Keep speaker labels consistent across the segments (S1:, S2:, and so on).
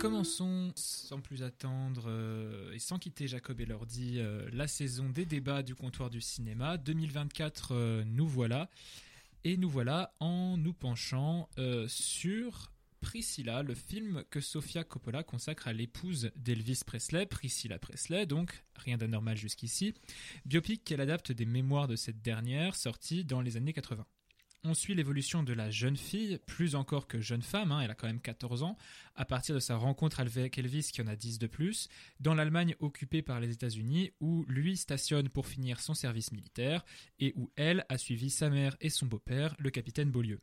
S1: Commençons sans plus attendre euh, et sans quitter Jacob et Lordi euh, la saison des débats du comptoir du cinéma. 2024 euh, nous voilà. Et nous voilà en nous penchant sur Priscilla, le film que Sofia Coppola consacre à l'épouse d'Elvis Presley, Priscilla Presley, donc rien d'anormal jusqu'ici, biopic qu'elle adapte des mémoires de cette dernière, sortie dans les années 80. On suit l'évolution de la jeune fille, plus encore que jeune femme, hein, elle a quand même 14 ans, à partir de sa rencontre avec Elvis qui en a 10 de plus, dans l'Allemagne occupée par les États-Unis, où lui stationne pour finir son service militaire, et où elle a suivi sa mère et son beau-père, le capitaine Beaulieu.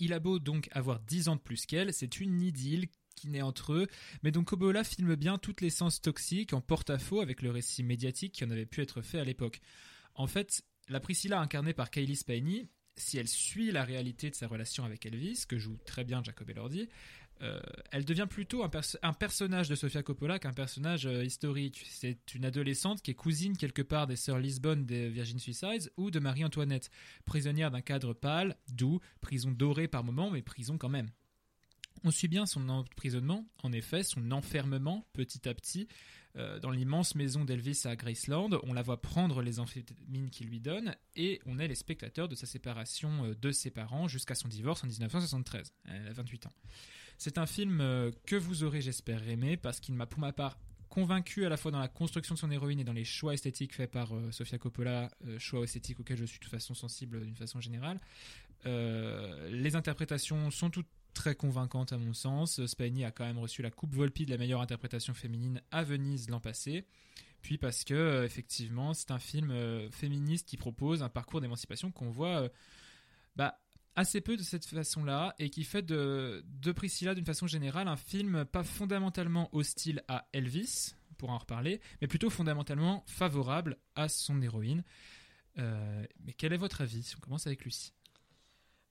S1: Il a beau donc avoir 10 ans de plus qu'elle, c'est une idylle qui naît entre eux, mais donc Coppola filme bien toutes les sens toxiques en porte-à-faux avec le récit médiatique qui en avait pu être fait à l'époque. En fait, la Priscilla incarnée par Kylie Spiney si elle suit la réalité de sa relation avec Elvis, que joue très bien Jacob Elordi, euh, elle devient plutôt un, personnage de Sofia Coppola qu'un personnage euh, historique. C'est une adolescente qui est cousine quelque part des sœurs Lisbonne des Virgin Suicides ou de Marie-Antoinette, prisonnière d'un cadre pâle, doux, prison dorée par moments, mais prison quand même. On suit bien son emprisonnement, en effet, son enfermement petit à petit euh, dans l'immense maison d'Elvis à Graceland. On la voit prendre les amphétamines qu'il lui donne et on est les spectateurs de sa séparation euh, de ses parents jusqu'à son divorce en 1973. Elle a 28 ans. C'est un film euh, que vous aurez, j'espère, aimé parce qu'il m'a pour ma part convaincu à la fois dans la construction de son héroïne et dans les choix esthétiques faits par Sofia Coppola, choix esthétiques auxquels je suis de toute façon sensible d'une façon générale. les interprétations sont toutes très convaincante à mon sens. Spagni a quand même reçu la Coupe Volpi de la meilleure interprétation féminine à Venise l'an passé. Puis parce que euh, effectivement, c'est un film euh, féministe qui propose un parcours d'émancipation qu'on voit euh, bah, assez peu de cette façon-là et qui fait de, de Priscilla d'une façon générale un film pas fondamentalement hostile à Elvis, pour en reparler, mais plutôt fondamentalement favorable à son héroïne. mais quel est votre avis? On commence avec Lucie.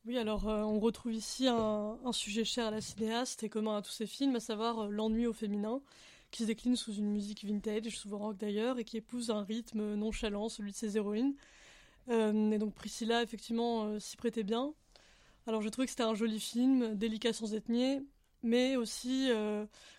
S2: Oui, alors euh, on retrouve ici un, sujet cher à la cinéaste et commun à tous ses films, à savoir euh, l'ennui au féminin, qui se décline sous une musique vintage, souvent rock d'ailleurs, et qui épouse un rythme nonchalant, celui de ses héroïnes. Euh, et donc Priscilla, effectivement, s'y prêtait bien. Alors j'ai trouvé que c'était un joli film, délicat sans être niais, mais aussi,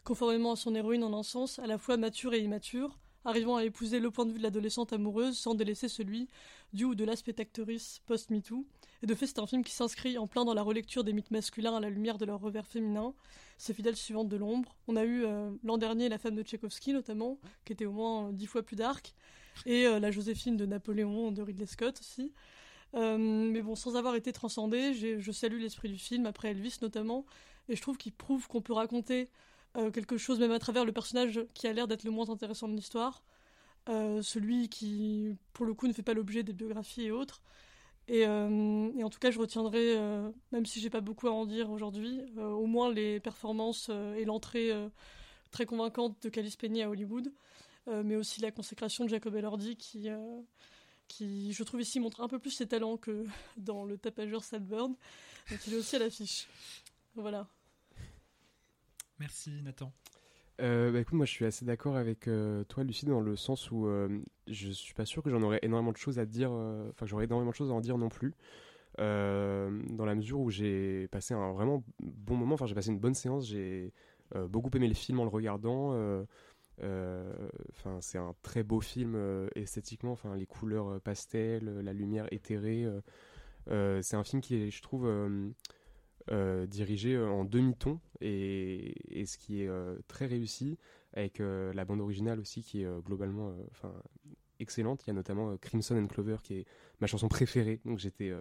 S2: conformément à son héroïne en un sens, à la fois mature et immature, arrivant à épouser le point de vue de l'adolescente amoureuse sans délaisser celui du ou de la spectatrice post-MeToo. Et de fait, c'est un film qui s'inscrit en plein dans la relecture des mythes masculins à la lumière de leur revers féminin, ses fidèles suivantes de l'ombre. On a eu euh, l'an dernier La femme de Tchaïkovski, notamment, qui était au moins euh, dix fois plus dark, et euh, La Joséphine de Napoléon de Ridley Scott aussi. mais bon, sans avoir été transcendé, je salue l'esprit du film, après Elvis notamment, et je trouve qu'il prouve qu'on peut raconter quelque chose même à travers le personnage qui a l'air d'être le moins intéressant de l'histoire, celui qui, pour le coup, ne fait pas l'objet des biographies et autres, euh, et, en tout cas, je retiendrai, euh, même si j'ai pas beaucoup à en dire aujourd'hui, euh, au moins les performances et l'entrée très convaincante de Calice Penny à Hollywood, mais aussi la consécration de Jacob Elordi qui, qui, je trouve ici, montre un peu plus ses talents que dans le tapageur Salburn. Donc il est aussi à l'affiche. Voilà.
S1: Merci Nathan.
S3: Euh, bah, écoute, moi je suis assez d'accord avec euh, toi, Lucie, dans le sens où euh, je suis pas sûr que j'en aurais énormément de choses à dire, enfin j'aurais énormément de choses à en dire non plus, dans la mesure où j'ai passé un vraiment bon moment, enfin j'ai passé une bonne séance, j'ai beaucoup aimé le film en le regardant, enfin c'est un très beau film esthétiquement, enfin les couleurs pastel, la lumière éthérée, c'est un film qui est, je trouve euh, dirigé euh, en demi-ton et, ce qui est euh, très réussi avec la bande originale aussi qui est globalement excellente. Il y a notamment Crimson and Clover qui est ma chanson préférée, donc j'étais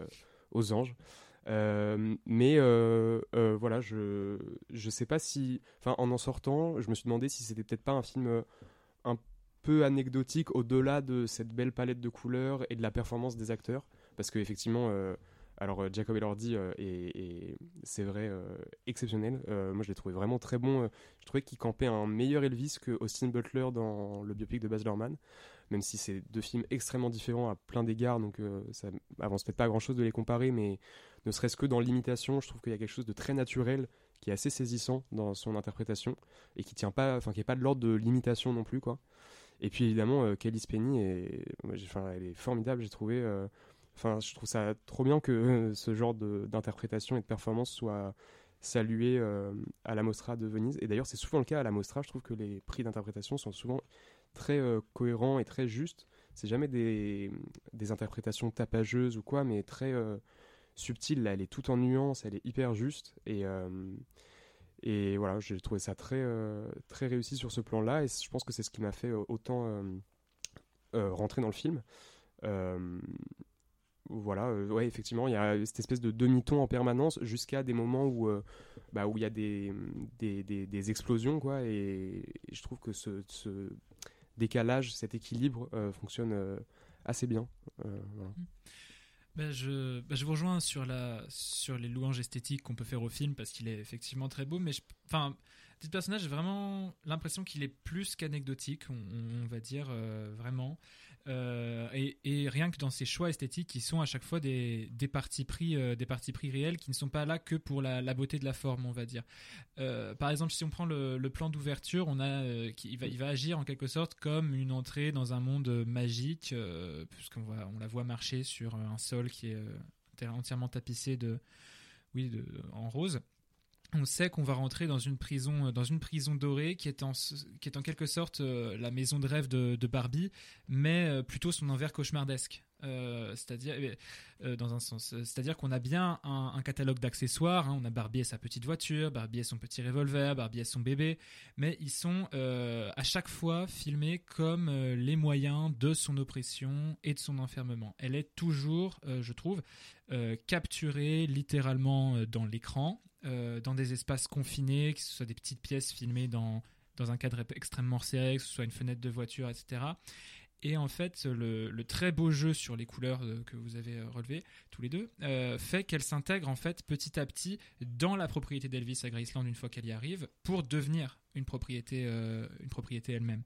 S3: aux anges. mais voilà, je je sais pas si, enfin en en sortant, je me suis demandé si c'était peut-être pas un film un peu anecdotique au-delà de cette belle palette de couleurs et de la performance des acteurs, parce que effectivement alors euh, Jacob Elordi euh, est, c'est vrai euh, exceptionnel. moi je l'ai trouvé vraiment très bon. je trouvais qu'il campait un meilleur Elvis que Austin Butler dans le biopic de Baz Luhrmann, même si c'est deux films extrêmement différents à plein d'égards, donc ça avance peut-être pas grand-chose de les comparer, mais ne serait-ce que dans l'imitation, je trouve qu'il y a quelque chose de très naturel qui est assez saisissant dans son interprétation et qui tient pas, enfin qui est pas de l'ordre de l'imitation non plus quoi. Et puis évidemment Kelly Spenny est, enfin, elle est formidable, j'ai trouvé. Enfin, je trouve ça trop bien que ce genre d'interprétation et de performance soit salué à la Mostra de Venise. Et d'ailleurs, c'est souvent le cas à la Mostra. Je trouve que les prix d'interprétation sont souvent très cohérents et très justes. C'est jamais des, des, interprétations tapageuses ou quoi, mais très subtiles. Là, elle est tout en nuances, elle est hyper juste. Et, et voilà, j'ai trouvé ça très, très réussi sur ce plan-là. Et je pense que c'est ce qui m'a fait autant rentrer dans le film voilà, euh, ouais, effectivement, il y a cette espèce de demi-ton en permanence jusqu'à des moments où euh, bah, où il y a des, des, des, explosions, quoi, et, je trouve que ce, décalage, cet équilibre euh, fonctionne assez bien. Voilà.
S1: Mmh. Bah, je, bah, je vous rejoins sur, la, sur les louanges esthétiques qu'on peut faire au film parce qu'il est effectivement très beau, mais enfin, petit personnage, j'ai vraiment l'impression qu'il est plus qu'anecdotique, on, va dire vraiment. Euh, et, rien que dans ces choix esthétiques qui sont à chaque fois des, des partis pris euh, des partis pris réels qui ne sont pas là que pour la, beauté de la forme on va dire euh, par exemple si on prend le, plan d'ouverture on a il, va, il va agir en quelque sorte comme une entrée dans un monde magique puisqu'on voit on la voit marcher sur un sol qui est entièrement tapissé de oui de, en rose on sait qu'on va rentrer dans une prison, euh, dans une prison dorée qui est en, quelque sorte euh, la maison de rêve de, Barbie, mais euh, plutôt son envers cauchemardesque. c'est-à-dire dans un sens, c'est-à-dire qu'on a bien un, catalogue d'accessoires. Hein. on a Barbie et sa petite voiture, Barbie et son petit revolver, Barbie et son bébé, mais ils sont à chaque fois filmés comme les moyens de son oppression et de son enfermement. Elle est toujours, je trouve, capturée littéralement dans l'écran dans des espaces confinés, que ce soit des petites pièces filmées dans, dans un cadre extrêmement serré, que ce soit une fenêtre de voiture, etc. Et en fait, le, très beau jeu sur les couleurs euh, que vous avez euh, relevé tous les deux fait qu'elle s'intègre en fait petit à petit dans la propriété d'Elvis à Graceland une fois qu'elle y arrive pour devenir une propriété, propriété elle-même.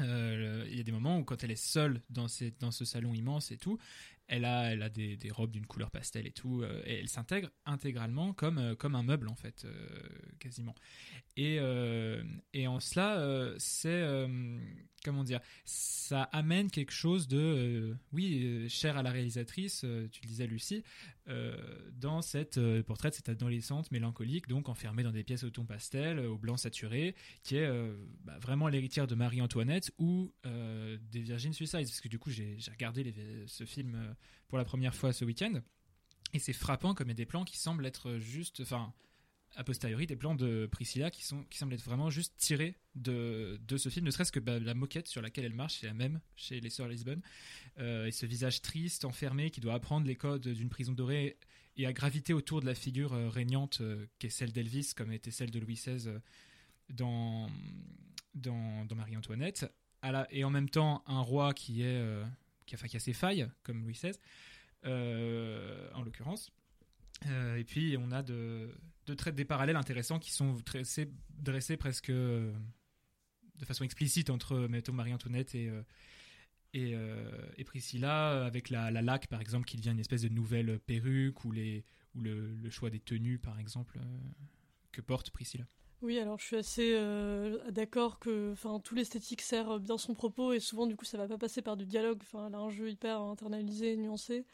S1: Il y a des moments où quand elle est seule dans, dans ce salon immense et tout, elle a, elle a des, robes d'une couleur pastel et tout, euh, et elle s'intègre intégralement comme, euh, comme un meuble en fait, euh, quasiment. Et, et en cela, c'est comment dire, ça amène quelque chose de, oui, cher à la réalisatrice, tu le disais Lucie, dans cette portrait de cette adolescente mélancolique, donc enfermée dans des pièces au ton pastel, au blanc saturé, qui est bah, vraiment l'héritière de Marie-Antoinette ou des Virgin Suicides, parce que du coup j'ai regardé ce film pour la première fois ce week-end. Et c'est frappant comme il y a des plans qui semblent être juste, enfin, a posteriori, des plans de Priscilla qui, sont, qui semblent être vraiment juste tirés de, de ce film, ne serait-ce que bah, la moquette sur laquelle elle marche, c'est la même chez les Sœurs Lisbonne. Euh, et ce visage triste, enfermé, qui doit apprendre les codes d'une prison dorée et à graviter autour de la figure euh, régnante euh, qui est celle d'Elvis, comme était celle de Louis XVI dans, dans, dans Marie-Antoinette. Et en même temps, un roi qui est qui a, qui a ses failles, comme Louis XVI, euh, en l'occurrence. Euh, et puis on a des parallèles intéressants qui sont dressés, presque euh, de façon explicite entre mettons Marie-Antoinette et, Priscilla, avec la, la, laque par exemple qui devient une espèce de nouvelle perruque ou, le choix des tenues par exemple que porte Priscilla.
S2: Oui, alors je suis assez euh, d'accord que enfin, tout l'esthétique sert bien son propos et souvent du coup ça va pas passer par du dialogue. Enfin, elle a un jeu hyper internalisé, nuancé.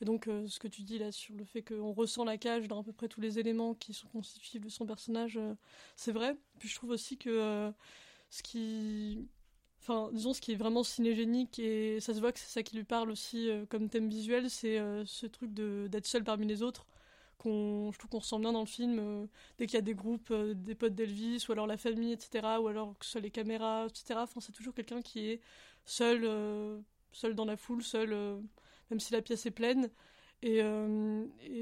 S2: Et donc euh, ce que tu dis là sur le fait qu'on ressent la cage dans à peu près tous les éléments qui sont constitutifs de son personnage, euh, c'est vrai. Puis je trouve aussi que ce qui enfin disons ce qui est vraiment cinégénique et ça se voit que c'est ça qui lui parle aussi comme thème visuel c'est ce truc d'être seul parmi les autres je trouve qu'on ressent bien dans le film euh, dès qu'il y a des groupes euh, des potes d'Elvis ou alors la famille etc ou alors que ce soit les caméras etc enfin c'est toujours quelqu'un qui est seul euh, seul dans la foule seul même si la pièce est pleine. Et,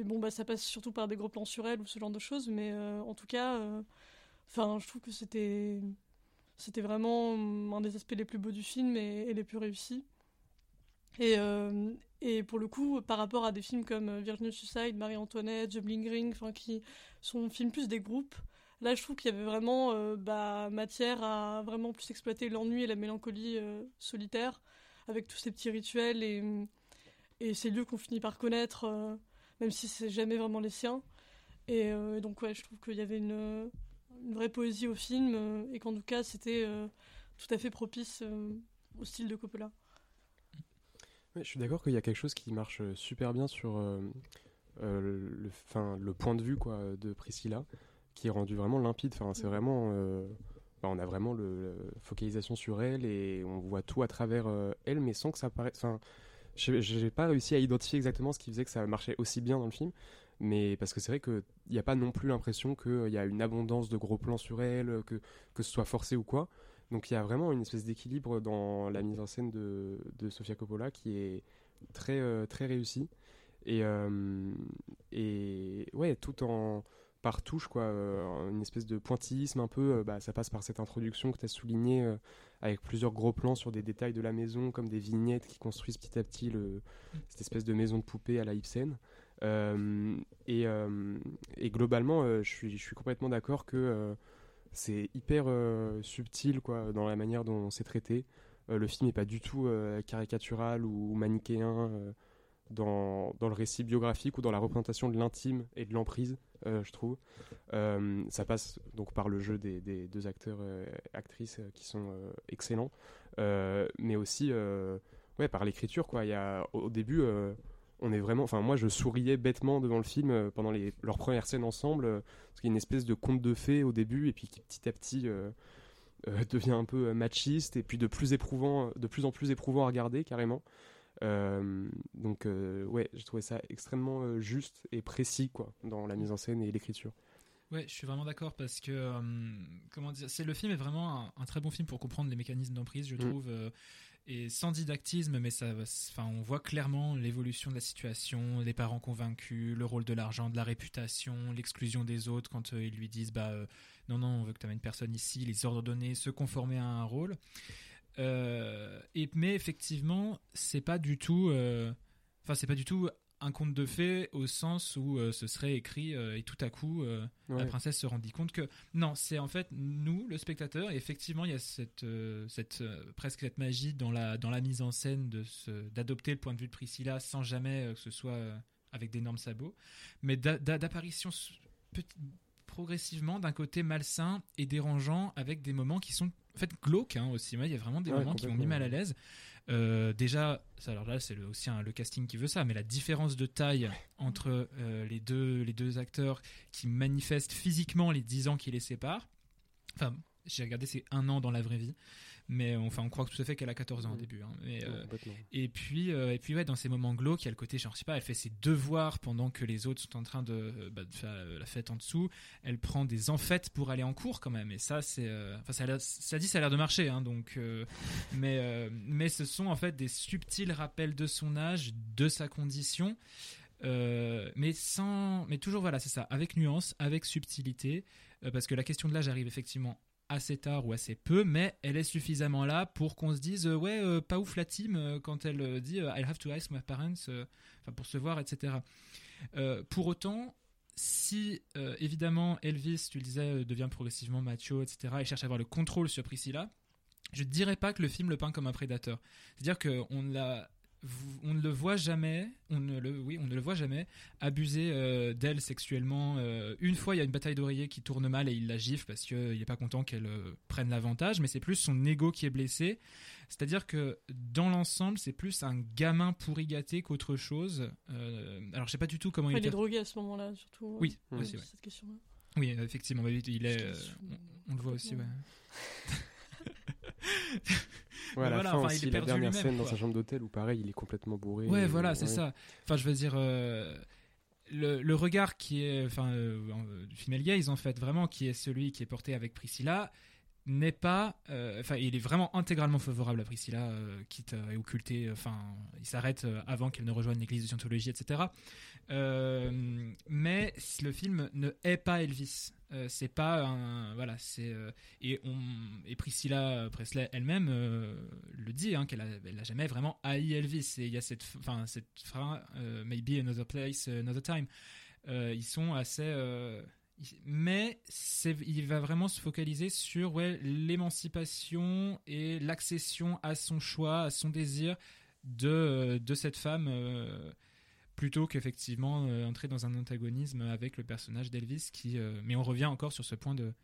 S2: bon bah ça passe surtout par des gros plans sur elle ou ce genre de choses mais en tout cas enfin je trouve que c'était c'était vraiment un des aspects les plus beaux du film et les plus réussis et, et pour le coup, par rapport à des films comme euh, Virginia Suicide, Marie-Antoinette, The Bling Ring, qui sont films plus des groupes, là je trouve qu'il y avait vraiment euh, bah, matière à vraiment plus exploiter l'ennui et la mélancolie euh, solitaire, avec tous ces petits rituels et, ces lieux qu'on finit par connaître, même si c'est jamais vraiment les siens. Et, donc ouais, je trouve qu'il y avait une, vraie poésie au film et qu'en tout cas c'était tout à fait propice au style de Coppola
S3: je suis d'accord qu'il y a quelque chose qui marche euh, super bien sur, euh, le, fin, le point de vue quoi, de Priscilla qui est rendu vraiment limpide. Enfin, c'est vraiment. Bah, on a vraiment le, focalisation sur elle et on voit tout à travers elle, mais sans que ça paraisse. Enfin, j'ai pas réussi à identifier exactement ce qui faisait que ça marchait aussi bien dans le film. Mais parce que c'est vrai qu'il n'y a pas non plus l'impression qu'il y a une abondance de gros plans sur elle, que, que ce soit forcé ou quoi. Donc il y a vraiment une espèce d'équilibre dans la mise en scène de, de Sofia Coppola qui est très, euh, très réussie. Et, euh, ouais, tout en par touche, quoi, euh, une espèce de pointillisme un peu. bah, ça passe par cette introduction que tu as soulignée avec plusieurs gros plans sur des détails de la maison, comme des vignettes qui construisent petit à petit cette espèce de maison de poupée à la Ibsen. Euh, et, euh, et, globalement, euh, je, je suis complètement d'accord que c'est hyper subtil quoi, dans la manière dont c'est traité. le film n'est pas du tout caricatural ou, manichéen dans, dans, le récit biographique ou dans la représentation de l'intime et de l'emprise, je trouve. ça passe donc par le jeu des, des deux acteurs actrices qui sont excellents, mais aussi ouais, par l'écriture. Quoi. Il y a, au début, on est vraiment. Enfin, moi, je souriais bêtement devant le film euh, pendant les, leurs premières scènes ensemble, euh, parce qu'il y a une espèce de conte de fées au début, et puis qui petit à petit euh, devient un peu machiste, et puis de plus éprouvant, de plus en plus éprouvant à regarder carrément. donc, ouais, j'ai trouvé ça extrêmement juste et précis, quoi, dans la mise en scène et l'écriture.
S1: Ouais, je suis vraiment d'accord parce que comment dire, c'est le film est vraiment un, très bon film pour comprendre les mécanismes d'emprise, je mm. trouve et sans didactisme, mais ça, enfin, on voit clairement l'évolution de la situation, les parents convaincus, le rôle de l'argent, de la réputation, l'exclusion des autres quand euh, ils lui disent bah euh, non non on veut que tu amènes personne ici, les ordres donnés, se conformer à un rôle. Euh, et mais effectivement c'est pas du tout, enfin c'est pas du tout un conte de fées au sens où euh, ce serait écrit euh, et tout à coup euh, la princesse se rendit compte que non c'est en fait nous le spectateur et effectivement il y a cette cette presque cette magie dans la dans la mise en scène de d'adopter le point de vue de Priscilla sans jamais que ce soit avec d'énormes sabots. Mais d'apparition progressivement d'un côté malsain et dérangeant avec des moments qui sont en fait glauques hein, aussi il y a vraiment des moments qui m'ont mis mal à l'aise. Euh, déjà, alors là c'est aussi le casting qui veut ça, mais la différence de taille entre euh, les, deux, les deux acteurs qui manifestent physiquement les 10 ans qui les séparent. Enfin, j'ai regardé, c'est un an dans la vraie vie mais enfin on croit tout à fait qu'elle a 14 ans au mm. début hein. euh, et puis euh, et puis ouais dans ces moments glauques il y a le côté genre je sais pas elle fait ses devoirs pendant que les autres sont en train de, euh, bah, faire la fête en dessous elle prend des enfêtes pour aller en cours quand même et ça c'est enfin ça, ça, dit ça a l'air de marcher hein, donc mais mais ce sont en fait des subtils rappels de son âge de sa condition mais sans mais toujours voilà c'est ça avec nuance avec subtilité parce que la question de l'âge arrive effectivement assez tard ou assez peu, mais elle est suffisamment là pour qu'on se dise euh, ouais euh, pas ouf la team euh, quand elle dit I'll have to ask my parents, enfin pour se voir etc. pour autant, si évidemment Elvis, tu le disais, devient progressivement macho etc. et cherche à avoir le contrôle sur Priscilla, je ne dirais pas que le film le peint comme un prédateur. C'est-à-dire qu'on l'a on ne le voit jamais, on ne le, oui, on ne le voit jamais abuser euh, d'elle sexuellement. Euh, une fois, il y a une bataille d'oreiller qui tourne mal et il la gifle parce qu'il n'est pas content qu'elle euh, prenne l'avantage, mais c'est plus son ego qui est blessé. C'est-à-dire que dans l'ensemble, c'est plus un gamin pourri gâté qu'autre chose. alors, je sais pas du tout comment
S2: il,
S1: il
S2: est drogué à ce moment-là, surtout.
S1: Oui, cette question-là. Oui, effectivement, il est. On, le voit aussi, ouais.
S3: Ouais, à la fin aussi, la dernière scène dans sa chambre d'hôtel où pareil, il est complètement bourré.
S1: Ouais, voilà, c'est ça. Enfin, je veux dire, euh, le, le, regard qui est, enfin, euh, du female gaze en fait, vraiment, qui est celui qui est porté avec Priscilla, n'est pas, euh, enfin, il est vraiment intégralement favorable à Priscilla, quitte à occulter, enfin, il s'arrête avant qu'elle ne rejoigne l'église de Scientologie, etc. mais le film ne hait pas Elvis. Euh, c'est pas voilà c'est euh, et et Priscilla Presley elle-même euh, le dit hein, qu'elle a, elle a jamais vraiment haï Elvis et il y a cette enfin cette phrase maybe another place another time ils sont assez mais il va vraiment se focaliser sur l'émancipation et l'accession à son choix, à son désir de, de cette femme plutôt qu'effectivement euh, entrer dans un antagonisme avec le personnage d'Elvis euh, mais on revient encore sur ce point de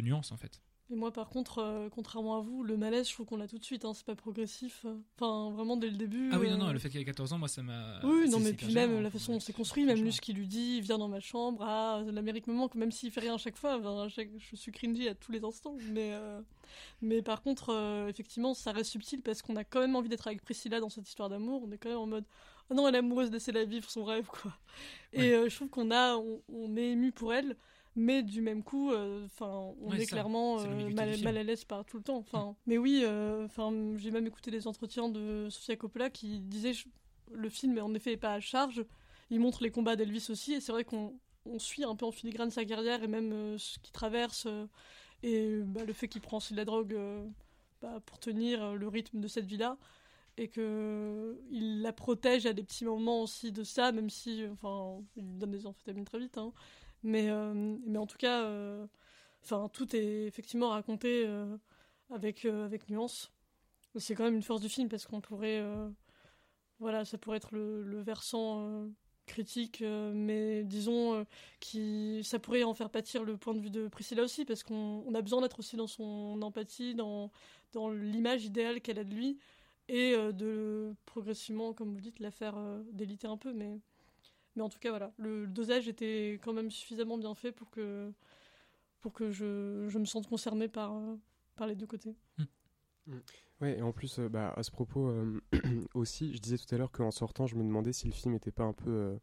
S1: nuance en fait
S2: Et moi, par contre, euh, contrairement à vous, le malaise, je trouve qu'on l'a tout de suite. Hein, c'est pas progressif. Enfin, vraiment dès le début.
S1: Ah oui, non, non,
S2: euh,
S1: le fait qu'il ait 14 ans, moi, ça m'a.
S2: Oui, non, mais puis même la
S1: hein.
S2: façon dont c'est construit, même lui, ce qu'il lui dit, viens dans ma chambre, ah, l'Amérique me manque, même s'il fait rien à chaque fois, à chaque- je suis cringy à tous les instants. Mais, euh, mais par contre, effectivement, ça reste subtil parce qu'on a quand même envie d'être avec Priscilla dans cette histoire d'amour. On est quand même en mode, oh non, elle est amoureuse, laissez-la vivre son rêve, quoi. Et
S1: Ouais.
S2: je trouve qu'on a, on, on est ému pour elle. Mais du même coup, euh, enfin, on
S1: Ouais,
S2: est
S1: ça,
S2: clairement euh, mal, à l'aise par tout le temps. Enfin, mais oui, euh, enfin, j'ai même écouté des entretiens de Sofia Coppola qui disait le film en effet est pas à charge. Il montre les combats d'Elvis aussi, et c'est vrai qu'on on suit un peu en filigrane sa carrière et même ce qu'il traverse et bah, le fait qu'il prend aussi de la drogue bah, pour tenir le rythme de cette vie-là et que il la protège à des petits moments aussi de ça, même si enfin il donne des amphétamines très vite. hein. Mais euh, mais en tout cas, euh, enfin tout est effectivement raconté euh, avec avec nuance. C'est quand même une force du film parce qu'on pourrait voilà, ça pourrait être le, versant critique, mais disons qui ça pourrait en faire pâtir le point de vue de Priscilla aussi parce qu'on on a besoin d'être aussi dans son empathie, dans dans l'image idéale qu'elle a de lui et de progressivement, comme vous dites, la faire déliter un peu. Mais, mais en tout cas, voilà, le, le dosage était quand même suffisamment bien fait pour que, pour que je, je me sente concernée par, euh, par les deux côtés.
S3: Ouais, et en plus, euh, bah, à ce propos euh, aussi, je disais tout à l'heure qu'en sortant, je me demandais si le film n'était pas un peu euh,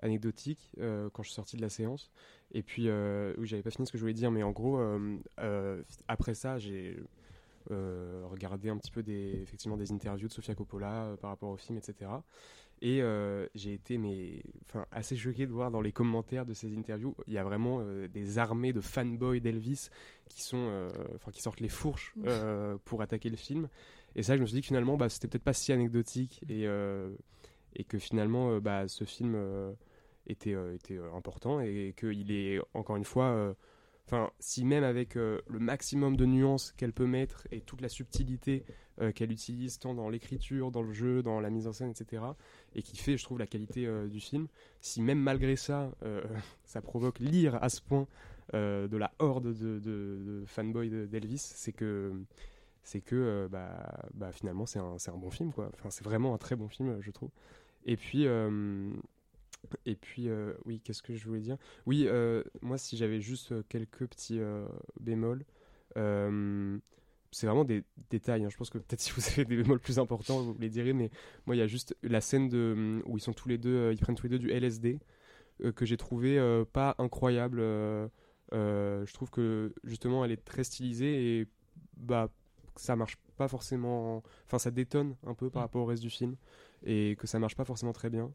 S3: anecdotique euh, quand je suis sorti de la séance. Et puis, euh, oui, j'avais pas fini ce que je voulais dire, mais en gros, euh, euh, après ça, j'ai euh, regardé un petit peu des, effectivement, des interviews de Sofia Coppola euh, par rapport au film, etc. Et euh, j'ai été mais, enfin, assez choqué de voir dans les commentaires de ces interviews, il y a vraiment euh, des armées de fanboys d'Elvis qui, sont, euh, enfin, qui sortent les fourches euh, pour attaquer le film. Et ça, je me suis dit que finalement, bah, c'était peut-être pas si anecdotique et, euh, et que finalement, bah, ce film était, était important et qu'il est, encore une fois, enfin, si même avec euh, le maximum de nuances qu'elle peut mettre et toute la subtilité euh, qu'elle utilise tant dans l'écriture, dans le jeu, dans la mise en scène, etc., et qui fait, je trouve, la qualité euh, du film, si même malgré ça, ça provoque lire à ce point de la horde de, de, fanboys de- d'Elvis, c'est que c'est que bah, bah, finalement c'est un, un bon film quoi. Enfin, c'est vraiment un très bon film je trouve. Et puis et puis euh, oui qu'est-ce que je voulais dire? Oui euh, moi si j'avais juste euh, quelques petits euh, bémols. c'est vraiment des détails. hein. Je pense que peut-être si vous avez des bémols plus importants, vous les direz. Mais moi, il y a juste la scène de, où ils sont tous les deux, ils prennent tous les deux du LSD que j'ai trouvé pas incroyable. je trouve que justement, elle est très stylisée et bah ça marche pas forcément. Enfin, ça détonne un peu par
S1: Mm.
S3: rapport au reste du film et que ça marche pas forcément très bien.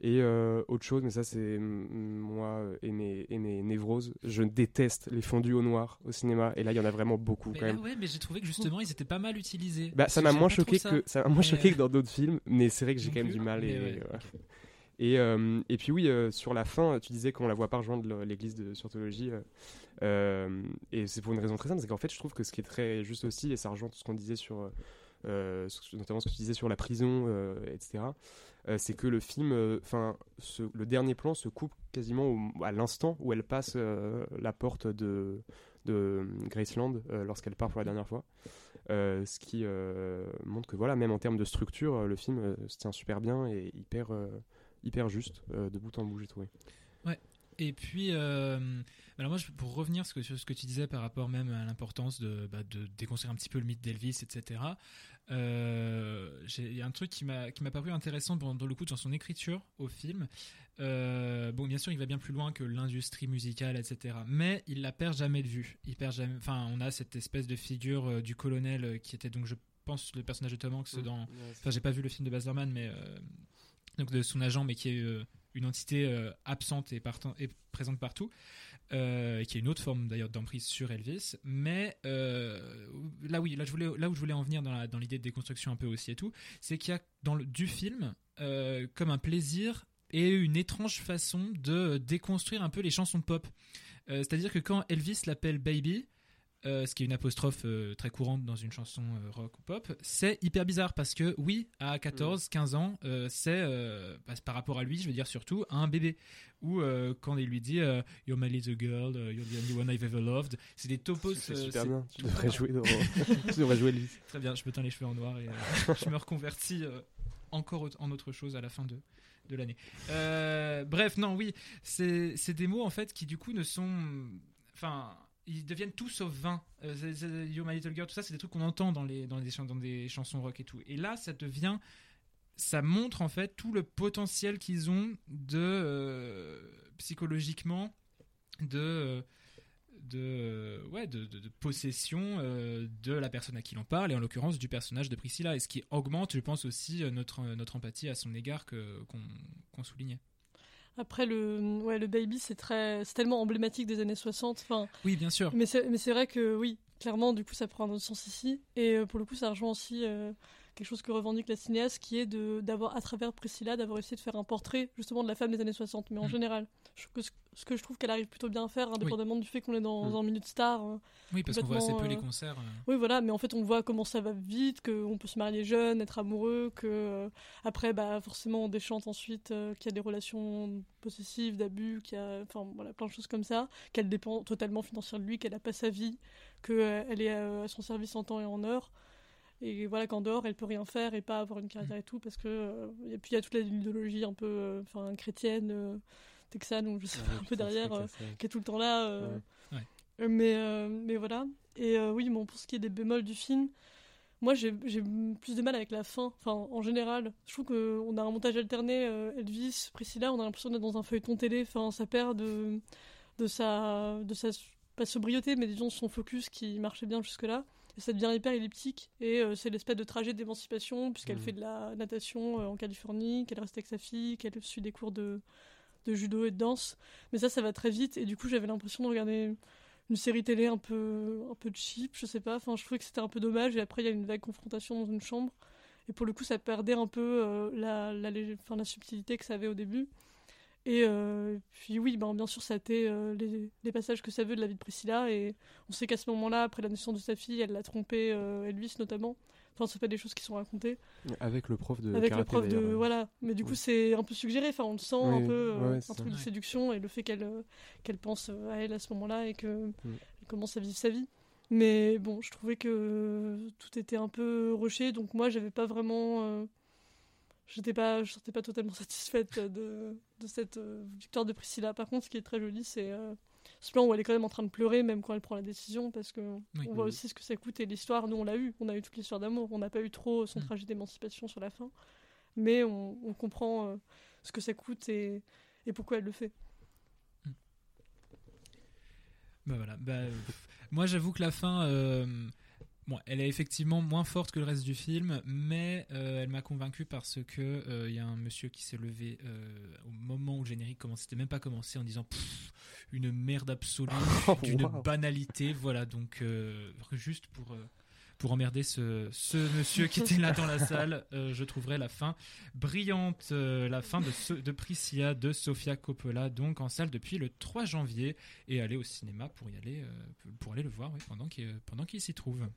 S3: Et euh, autre chose, mais ça c'est moi et mes, et mes névroses, je déteste les fondus au noir au cinéma. Et là, il y en a vraiment beaucoup
S1: Mais
S3: quand
S1: là,
S3: même.
S1: ouais, mais j'ai trouvé que justement, ils étaient pas mal utilisés.
S3: Bah, ça m'a moins choqué
S1: ça.
S3: que ça m'a moins choqué que dans d'autres films, mais c'est vrai que j'ai quand même
S1: plus,
S3: du mal. Et,
S1: ouais,
S3: et, euh, et puis oui, euh, sur la fin, tu disais qu'on la voit pas rejoindre l'église de Scientologie. euh, euh, et c'est pour une raison très simple, c'est qu'en fait, je trouve que ce qui est très juste aussi, et ça rejoint tout ce qu'on disait sur, euh, notamment ce que tu disais sur la prison, euh, etc. euh, c'est que le film, enfin, le dernier plan se coupe quasiment à l'instant où elle passe la porte de, de Graceland lorsqu'elle part pour la dernière fois. Ce qui montre que voilà, même en termes de structure, le film se tient super bien et hyper, hyper juste de bout en bout, j'ai trouvé.
S1: Et puis, alors moi, pour revenir sur ce que, tu disais par rapport même à l'importance de, bah, de déconstruire un petit peu le mythe d'Elvis, etc. euh, Il y a un truc qui m'a qui m'a paru intéressant dans, dans le coup dans son écriture au film. Euh, bon, bien sûr, il va bien plus loin que l'industrie musicale, etc. Mais il la perd jamais de vue. Il perd jamais. Enfin, on a cette espèce de figure euh, du colonel qui était donc, je pense, le personnage de Tom Hanks dans. Enfin, j'ai pas vu le film de Baz Luhrmann, mais euh, donc de son agent, mais qui est une entité euh, absente et, partant, et présente partout, euh, qui est une autre forme d'ailleurs d'emprise sur Elvis. Mais euh, là, oui, là, où je voulais en venir dans l'idée de déconstruction un peu aussi et tout, c'est qu'il y a dans le, du film euh, comme un plaisir et une étrange façon de déconstruire un peu les chansons pop. C'est-à-dire que quand Elvis l'appelle Baby, euh, ce qui est une apostrophe euh, très courante dans une chanson euh, rock ou pop, c'est hyper bizarre parce que oui, à 14, 15 ans, euh, c'est bah, par rapport à lui, je veux dire surtout, un bébé. Ou quand il lui dit You're my little girl, uh, you're the only one I've ever loved, c'est des topos.
S3: Super
S1: c'est-
S3: bien. Tu devrais jouer, dans... tu devrais jouer Elvis.
S1: Très bien, je me teins les cheveux en noir et je me reconvertis encore en autre chose à la fin de, de l'année. Bref, non, oui, c'est c'est des mots en fait qui du coup ne sont. Enfin, ils deviennent tout sauf vains. Euh, c'est- c'est- You're My Little Girl, tout ça, c'est des trucs qu'on entend dans, les, dans, chan- dans des chansons rock et tout. Et là, ça devient. Ça montre en fait tout le potentiel qu'ils ont de. euh, psychologiquement, de. euh, de, euh, ouais, de, de- possession de la personne à qui l'on parle, et en l'occurrence du personnage de Priscilla, et ce qui augmente, je pense, aussi notre, notre empathie à son égard que- qu'on soulignait.
S2: Après, le, ouais, le baby, c'est très, c'est tellement emblématique des années 60. Enfin,
S1: Oui, bien sûr.
S2: mais c'est, mais c'est vrai que oui, clairement, du coup, ça prend un autre sens ici. Et euh, pour le coup, ça rejoint aussi euh, quelque chose que revendique la cinéaste, qui est de, d'avoir, à travers Priscilla, d'avoir essayé de faire un portrait justement de la femme des années 60, mais en
S1: Mm.
S2: général. Je, que ce, ce que je trouve qu'elle arrive plutôt bien à faire, indépendamment du fait qu'on est dans
S3: Mm.
S2: un minute star. euh,
S1: Oui, parce qu'on voit assez peu les
S2: euh,
S1: concerts. euh.
S2: Oui, voilà, mais en fait, on voit comment ça va vite, qu'on peut se marier jeune, être amoureux, que euh, après, bah, forcément, on déchante ensuite euh, qu'il y a des relations possessives, d'abus, qu'il y a, enfin, voilà, plein de choses comme ça, qu'elle dépend totalement financièrement de lui, qu'elle n'a pas sa vie, qu'elle est euh, à son service en temps et en heure. Et voilà qu'en dehors, elle peut rien faire et pas avoir une carrière et tout, parce que. euh, et puis il y a toute l'idéologie un peu euh, enfin chrétienne, euh, texane, ou je sais pas, un peu derrière, qui est tout le temps là.
S1: Ouais. Ouais.
S2: Mais, mais voilà. Et oui, bon, pour ce qui est des bémols du film, moi j'ai plus de mal avec la fin. Enfin, en général, je trouve qu'on a un montage alterné, Elvis, Priscilla, on a l'impression d'être dans un feuilleton télé. Enfin, ça perd de, de sa. De sa pas sobriété, mais disons son focus qui marchait bien jusque-là. Et ça devient hyper elliptique. Et euh, c'est l'espèce de trajet d'émancipation, puisqu'elle
S3: Mhm.
S2: fait de la natation euh, en Californie, qu'elle reste avec sa fille, qu'elle suit des cours de, de judo et de danse. Mais ça, ça va très vite. Et du coup, j'avais l'impression de regarder une série télé un peu, un peu cheap, je sais pas. Enfin, je trouvais que c'était un peu dommage. Et après, il y a une vague confrontation dans une chambre. Et pour le coup, ça perdait un peu euh, la, la, enfin, la subtilité que ça avait au début. Et euh, puis oui, ben, bien sûr, ça a été euh, les, les passages que ça veut de la vie de Priscilla. Et on sait qu'à ce moment-là, après la naissance de sa fille, elle l'a trompé euh, Elvis notamment. Enfin, c'est pas des choses qui sont racontées.
S3: Avec le prof de
S2: avec le prof de. Voilà. Mais du coup,
S3: Oui.
S2: c'est un peu suggéré. Enfin, on le sent
S3: Oui,
S2: un peu.
S3: ouais,
S2: un truc de séduction et le fait qu'elle qu'elle pense à elle à ce moment-là et que
S3: Mm.
S2: commence à vivre sa vie. Mais bon, je trouvais que tout était un peu rushé. Donc moi, j'avais pas vraiment. J'étais pas, je sortais pas totalement satisfaite de, de cette euh, victoire de Priscilla. Par contre, ce qui est très joli, c'est euh, ce plan où elle est quand même en train de pleurer, même quand elle prend la décision, parce que
S1: Oui.
S2: on voit aussi ce que ça coûte et l'histoire. Nous, on l'a eu, on a eu toute l'histoire d'amour. On n'a pas eu trop son
S1: Mhm.
S2: trajet d'émancipation sur la fin, mais on, on comprend euh, ce que ça coûte et, et pourquoi elle le fait.
S1: Bah voilà. Bah, moi, j'avoue que la fin, euh, bon, elle est effectivement moins forte que le reste du film, mais euh, elle m'a convaincu parce que euh, il y a un monsieur qui s'est levé euh, au moment où le générique commence, c'était même pas commencé, en disant une merde absolue,
S3: Oh,
S1: d'une
S3: wow.
S1: banalité. Voilà, donc euh, juste pour. euh, pour emmerder ce, ce monsieur qui était là dans la salle, euh, je trouverai la fin brillante, euh, la fin de, ce- de Priscilla de Sofia Coppola, donc en salle depuis le 3 janvier et aller au cinéma pour y aller, euh, pour aller le voir oui, pendant qu'il pendant qu'il s'y trouve.